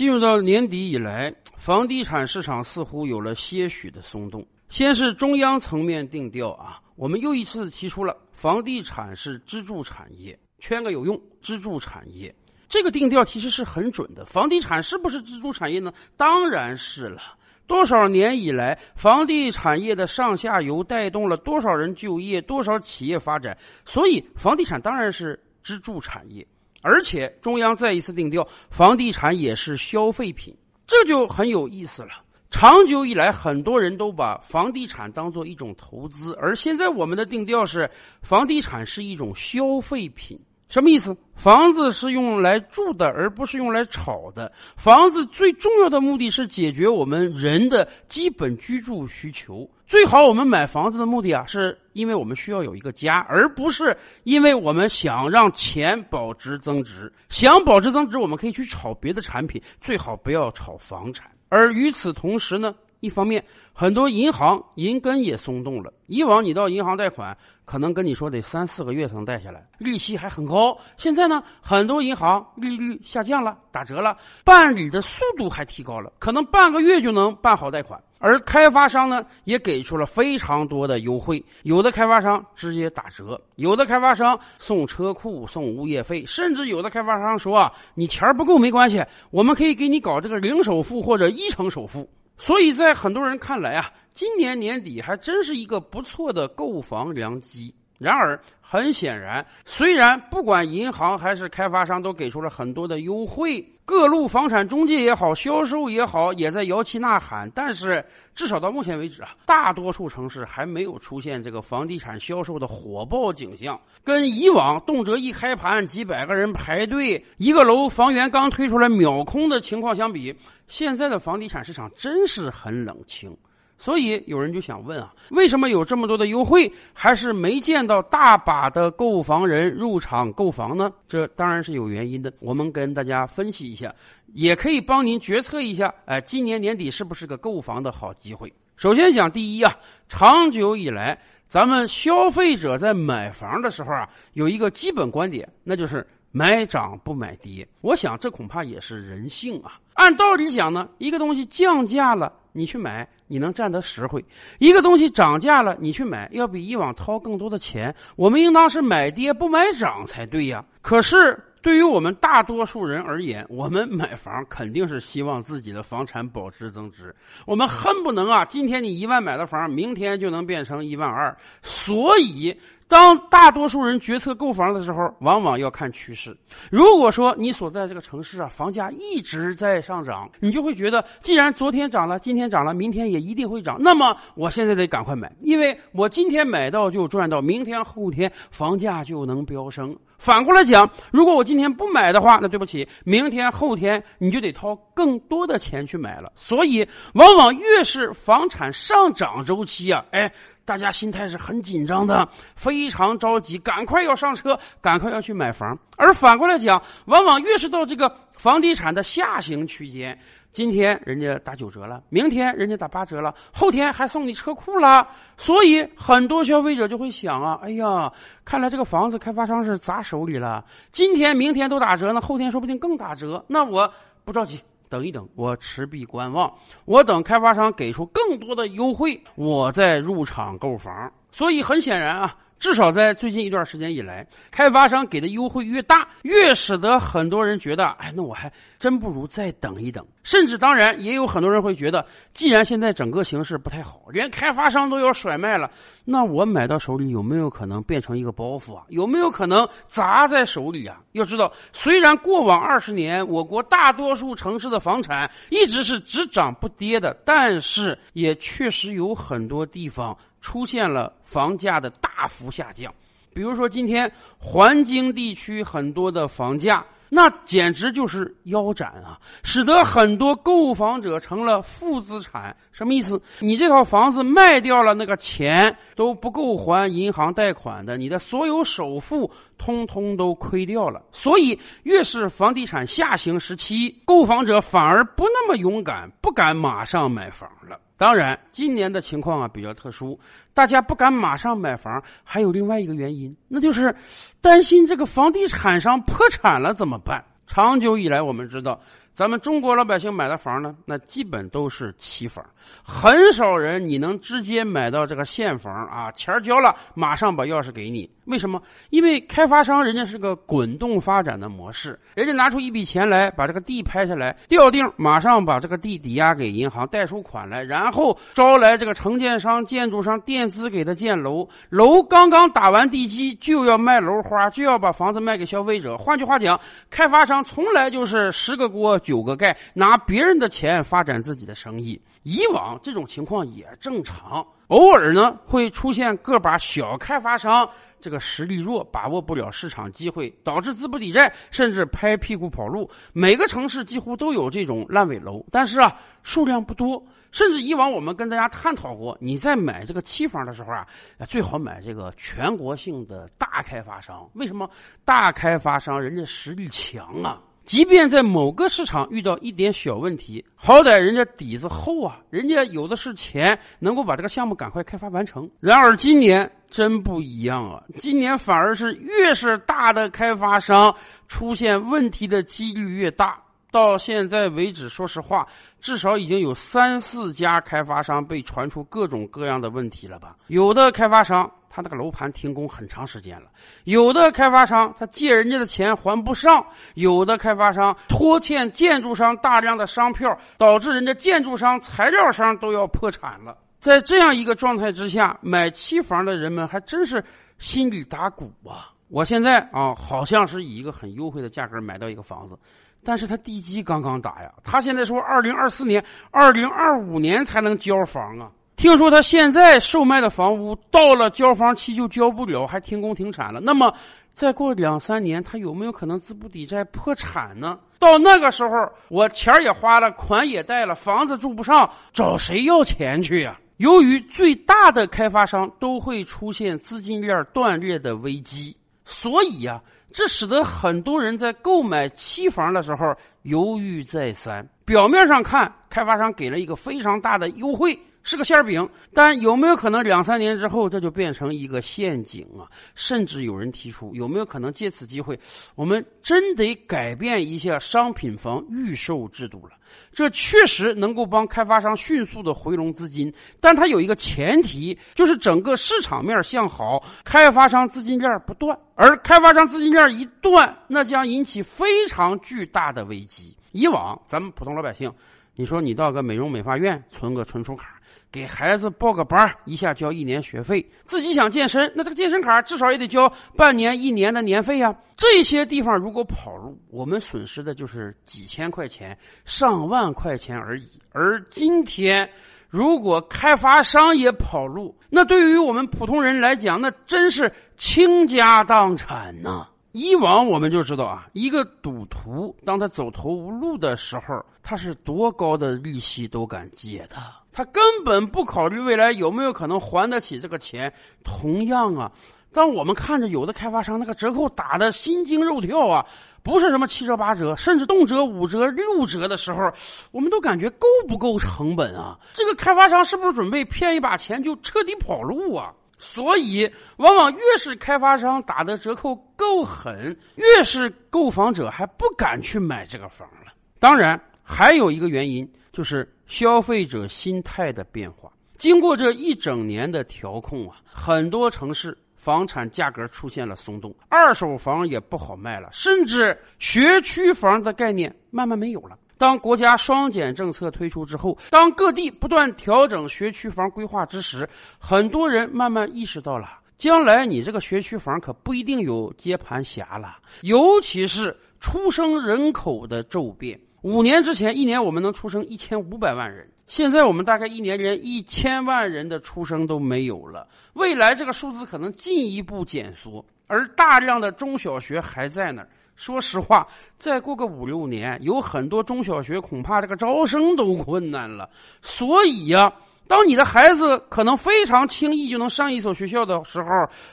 进入到年底以来，房地产市场似乎有了些许的松动。先是中央层面定调啊，我们又一次提出了房地产是支柱产业，圈个有用，支柱产业。这个定调其实是很准的。房地产是不是支柱产业呢？当然是了。多少年以来，房地产业的上下游带动了多少人就业，多少企业发展，所以房地产当然是支柱产业。而且中央再一次定调，房地产也是消费品，这就很有意思了。长久以来，很多人都把房地产当做一种投资，而现在我们的定调是，房地产是一种消费品。什么意思？房子是用来住的，而不是用来炒的。房子最重要的目的是解决我们人的基本居住需求。最好我们买房子的目的啊，是因为我们需要有一个家，而不是因为我们想让钱保值增值。想保值增值，我们可以去炒别的产品，最好不要炒房产。而与此同时呢？一方面，很多银行银根也松动了。以往你到银行贷款，可能跟你说得三四个月才能贷下来，利息还很高。现在呢，很多银行利率下降了，打折了，办理的速度还提高了，可能半个月就能办好贷款。而开发商呢，也给出了非常多的优惠，有的开发商直接打折，有的开发商送车库、送物业费，甚至有的开发商说啊，你钱不够没关系，我们可以给你搞这个零首付或者一成首付。所以在很多人看来啊，今年年底还真是一个不错的购房良机。然而，很显然，虽然不管银行还是开发商都给出了很多的优惠，各路房产中介也好，销售也好，也在摇旗呐喊，但是至少到目前为止啊，大多数城市还没有出现这个房地产销售的火爆景象。跟以往动辄一开盘几百个人排队，一个楼房源刚推出来秒空的情况相比，现在的房地产市场真是很冷清。所以有人就想问啊，为什么有这么多的优惠，还是没见到大把的购房人入场购房呢？这当然是有原因的。我们跟大家分析一下，也可以帮您决策一下，哎，今年年底是不是个购房的好机会？首先讲第一啊，长久以来，咱们消费者在买房的时候啊，有一个基本观点，那就是买涨不买跌。我想这恐怕也是人性啊。按道理讲呢，一个东西降价了。你去买，你能占得实惠。一个东西涨价了，你去买，要比以往掏更多的钱。我们应当是买跌不买涨才对呀。可是对于我们大多数人而言，我们买房肯定是希望自己的房产保值增值。我们恨不能啊，今天你一万买的房，明天就能变成一万二。所以。当大多数人决策购房的时候，往往要看趋势。如果说你所在这个城市啊，房价一直在上涨，你就会觉得，既然昨天涨了，今天涨了，明天也一定会涨。那么我现在得赶快买，因为我今天买到就赚到，明天后天房价就能飙升。反过来讲，如果我今天不买的话，那对不起，明天后天你就得掏更多的钱去买了。所以，往往越是房产上涨周期啊，哎。大家心态是很紧张的，非常着急，赶快要上车，赶快要去买房。而反过来讲，往往越是到这个房地产的下行区间，今天人家打九折了，明天人家打八折了，后天还送你车库了。所以很多消费者就会想啊，哎呀，看来这个房子开发商是砸手里了。今天、明天都打折呢，后天说不定更打折。那我不着急。等一等，我持币观望，我等开发商给出更多的优惠，我再入场购房。所以很显然啊。至少在最近一段时间以来，开发商给的优惠越大，越使得很多人觉得，哎，那我还真不如再等一等。甚至，当然也有很多人会觉得，既然现在整个形势不太好，连开发商都要甩卖了，那我买到手里有没有可能变成一个包袱啊？有没有可能砸在手里啊？要知道，虽然过往二十年我国大多数城市的房产一直是只涨不跌的，但是也确实有很多地方。出现了房价的大幅下降，比如说今天环京地区很多的房价，那简直就是腰斩啊，使得很多购房者成了负资产。什么意思？你这套房子卖掉了，那个钱都不够还银行贷款的，你的所有首付通通都亏掉了。所以，越是房地产下行时期，购房者反而不那么勇敢，不敢马上买房了。当然，今年的情况啊比较特殊，大家不敢马上买房，还有另外一个原因，那就是担心这个房地产商破产了怎么办？长久以来，我们知道，咱们中国老百姓买的房呢，那基本都是期房，很少人你能直接买到这个现房啊，钱交了马上把钥匙给你。为什么？因为开发商人家是个滚动发展的模式，人家拿出一笔钱来把这个地拍下来，调定，马上把这个地抵押给银行贷出款来，然后招来这个承建商、建筑商垫资给他建楼，楼刚刚打完地基就要卖楼花，就要把房子卖给消费者。换句话讲，开发商从来就是十个锅九个盖，拿别人的钱发展自己的生意。以往这种情况也正常，偶尔呢会出现个把小开发商。这个实力弱，把握不了市场机会，导致资不抵债，甚至拍屁股跑路。每个城市几乎都有这种烂尾楼，但是啊，数量不多。甚至以往我们跟大家探讨过，你在买这个期房的时候啊，最好买这个全国性的大开发商。为什么？大开发商人家实力强啊。即便在某个市场遇到一点小问题，好歹人家底子厚啊，人家有的是钱，能够把这个项目赶快开发完成。然而今年真不一样啊，今年反而是越是大的开发商出现问题的几率越大。到现在为止，说实话，至少已经有三四家开发商被传出各种各样的问题了吧？有的开发商。那个楼盘停工很长时间了，有的开发商他借人家的钱还不上，有的开发商拖欠建筑商大量的商票，导致人家建筑商、材料商都要破产了。在这样一个状态之下，买期房的人们还真是心里打鼓啊！我现在啊，好像是以一个很优惠的价格买到一个房子，但是他地基刚刚打呀，他现在说二零二四年、二零二五年才能交房啊。听说他现在售卖的房屋到了交房期就交不了，还停工停产了。那么再过两三年，他有没有可能资不抵债破产呢？到那个时候，我钱也花了，款也贷了，房子住不上，找谁要钱去呀？由于最大的开发商都会出现资金链断裂的危机，所以呀，这使得很多人在购买期房的时候犹豫再三。表面上看，开发商给了一个非常大的优惠。是个馅饼，但有没有可能两三年之后这就变成一个陷阱啊？甚至有人提出，有没有可能借此机会，我们真得改变一下商品房预售制度了？这确实能够帮开发商迅速的回笼资金，但它有一个前提，就是整个市场面向好，开发商资金链不断。而开发商资金链一断，那将引起非常巨大的危机。以往咱们普通老百姓，你说你到个美容美发院存个存储卡。给孩子报个班一下交一年学费。自己想健身，那这个健身卡至少也得交半年、一年的年费呀。这些地方如果跑路，我们损失的就是几千块钱、上万块钱而已。而今天，如果开发商也跑路，那对于我们普通人来讲，那真是倾家荡产呐。以往我们就知道啊，一个赌徒当他走投无路的时候，他是多高的利息都敢借的。他根本不考虑未来有没有可能还得起这个钱。同样啊，当我们看着有的开发商那个折扣打的心惊肉跳啊，不是什么七折八折，甚至动辄五折六折的时候，我们都感觉够不够成本啊？这个开发商是不是准备骗一把钱就彻底跑路啊？所以，往往越是开发商打的折扣够狠，越是购房者还不敢去买这个房了。当然，还有一个原因就是。消费者心态的变化，经过这一整年的调控啊，很多城市房产价格出现了松动，二手房也不好卖了，甚至学区房的概念慢慢没有了。当国家双减政策推出之后，当各地不断调整学区房规划之时，很多人慢慢意识到了，将来你这个学区房可不一定有接盘侠了，尤其是出生人口的骤变。五年之前，一年我们能出生一千五百万人，现在我们大概一年连一千万人的出生都没有了。未来这个数字可能进一步减缩，而大量的中小学还在那儿。说实话，再过个五六年，有很多中小学恐怕这个招生都困难了。所以呀，当你的孩子可能非常轻易就能上一所学校的时候，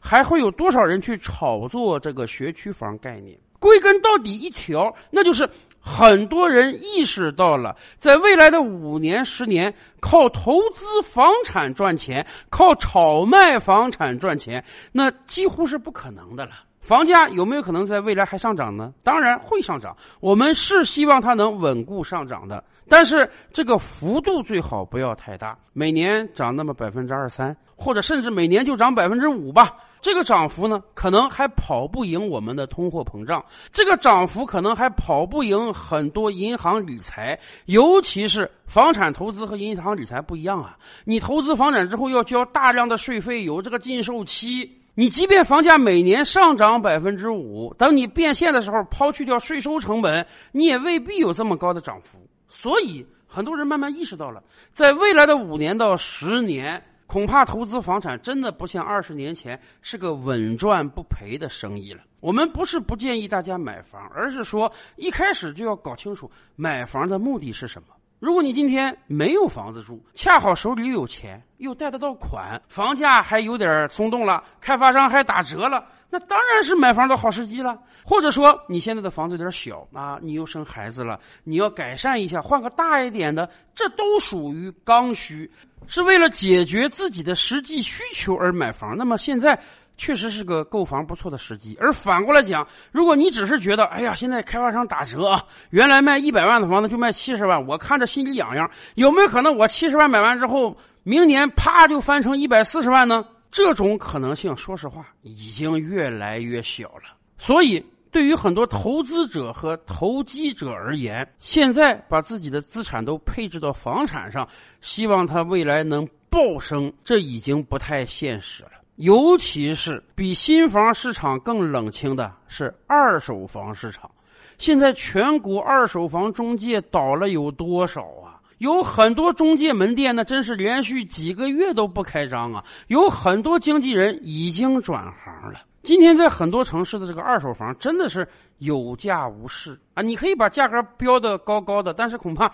还会有多少人去炒作这个学区房概念？归根到底一条，那就是。很多人意识到了，在未来的五年、十年，靠投资房产赚钱，靠炒卖房产赚钱，那几乎是不可能的了。房价有没有可能在未来还上涨呢？当然会上涨，我们是希望它能稳固上涨的，但是这个幅度最好不要太大，每年涨那么百分之二三，或者甚至每年就涨百分之五吧。这个涨幅呢，可能还跑不赢我们的通货膨胀，这个涨幅可能还跑不赢很多银行理财，尤其是房产投资和银行理财不一样啊！你投资房产之后要交大量的税费，有这个禁售期，你即便房价每年上涨百分之五，等你变现的时候，抛去掉税收成本，你也未必有这么高的涨幅。所以，很多人慢慢意识到了，在未来的五年到十年。恐怕投资房产真的不像二十年前是个稳赚不赔的生意了。我们不是不建议大家买房，而是说一开始就要搞清楚买房的目的是什么。如果你今天没有房子住，恰好手里又有钱，又贷得到款，房价还有点松动了，开发商还打折了。那当然是买房的好时机了，或者说你现在的房子有点小啊，你又生孩子了，你要改善一下，换个大一点的，这都属于刚需，是为了解决自己的实际需求而买房。那么现在确实是个购房不错的时机。而反过来讲，如果你只是觉得，哎呀，现在开发商打折啊，原来卖一百万的房子就卖七十万，我看着心里痒痒，有没有可能我七十万买完之后，明年啪就翻成一百四十万呢？这种可能性，说实话，已经越来越小了。所以，对于很多投资者和投机者而言，现在把自己的资产都配置到房产上，希望它未来能暴升，这已经不太现实了。尤其是比新房市场更冷清的是二手房市场。现在全国二手房中介倒了有多少啊？有很多中介门店呢，真是连续几个月都不开张啊！有很多经纪人已经转行了。今天在很多城市的这个二手房真的是有价无市啊！你可以把价格标的高高的，但是恐怕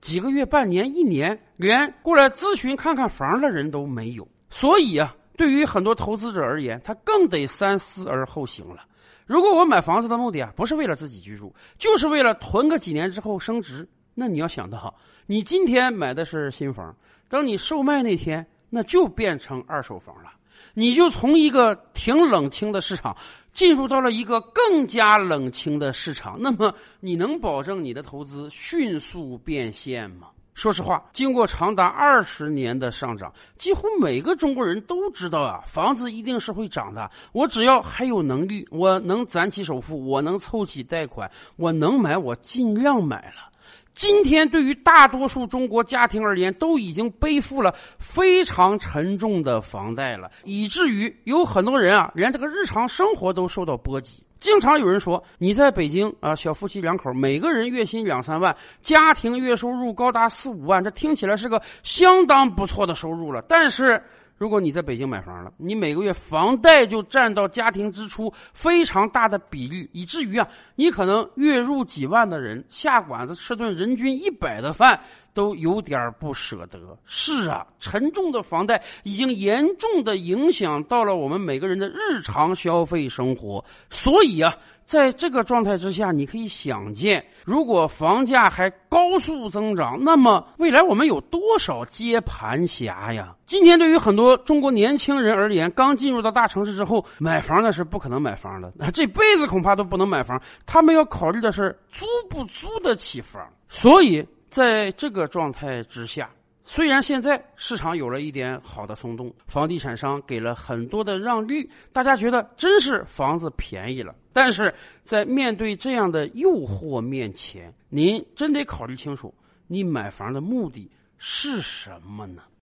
几个月、半年、一年，连过来咨询看看房的人都没有。所以啊，对于很多投资者而言，他更得三思而后行了。如果我买房子的目的啊，不是为了自己居住，就是为了囤个几年之后升值。那你要想到，你今天买的是新房，等你售卖那天，那就变成二手房了。你就从一个挺冷清的市场，进入到了一个更加冷清的市场。那么，你能保证你的投资迅速变现吗？说实话，经过长达二十年的上涨，几乎每个中国人都知道啊，房子一定是会涨的。我只要还有能力，我能攒起首付，我能凑起贷款，我能买，我尽量买了。今天对于大多数中国家庭而言，都已经背负了非常沉重的房贷了，以至于有很多人啊，连这个日常生活都受到波及。经常有人说，你在北京啊，小夫妻两口，每个人月薪两三万，家庭月收入高达四五万，这听起来是个相当不错的收入了。但是，如果你在北京买房了，你每个月房贷就占到家庭支出非常大的比例，以至于啊，你可能月入几万的人下馆子吃顿人均一百的饭。都有点不舍得。是啊，沉重的房贷已经严重的影响到了我们每个人的日常消费生活。所以啊，在这个状态之下，你可以想见，如果房价还高速增长，那么未来我们有多少接盘侠呀？今天对于很多中国年轻人而言，刚进入到大城市之后，买房那是不可能买房的，那这辈子恐怕都不能买房。他们要考虑的是租不租得起房。所以。在这个状态之下，虽然现在市场有了一点好的松动，房地产商给了很多的让利，大家觉得真是房子便宜了。但是在面对这样的诱惑面前，您真得考虑清楚，你买房的目的是什么呢？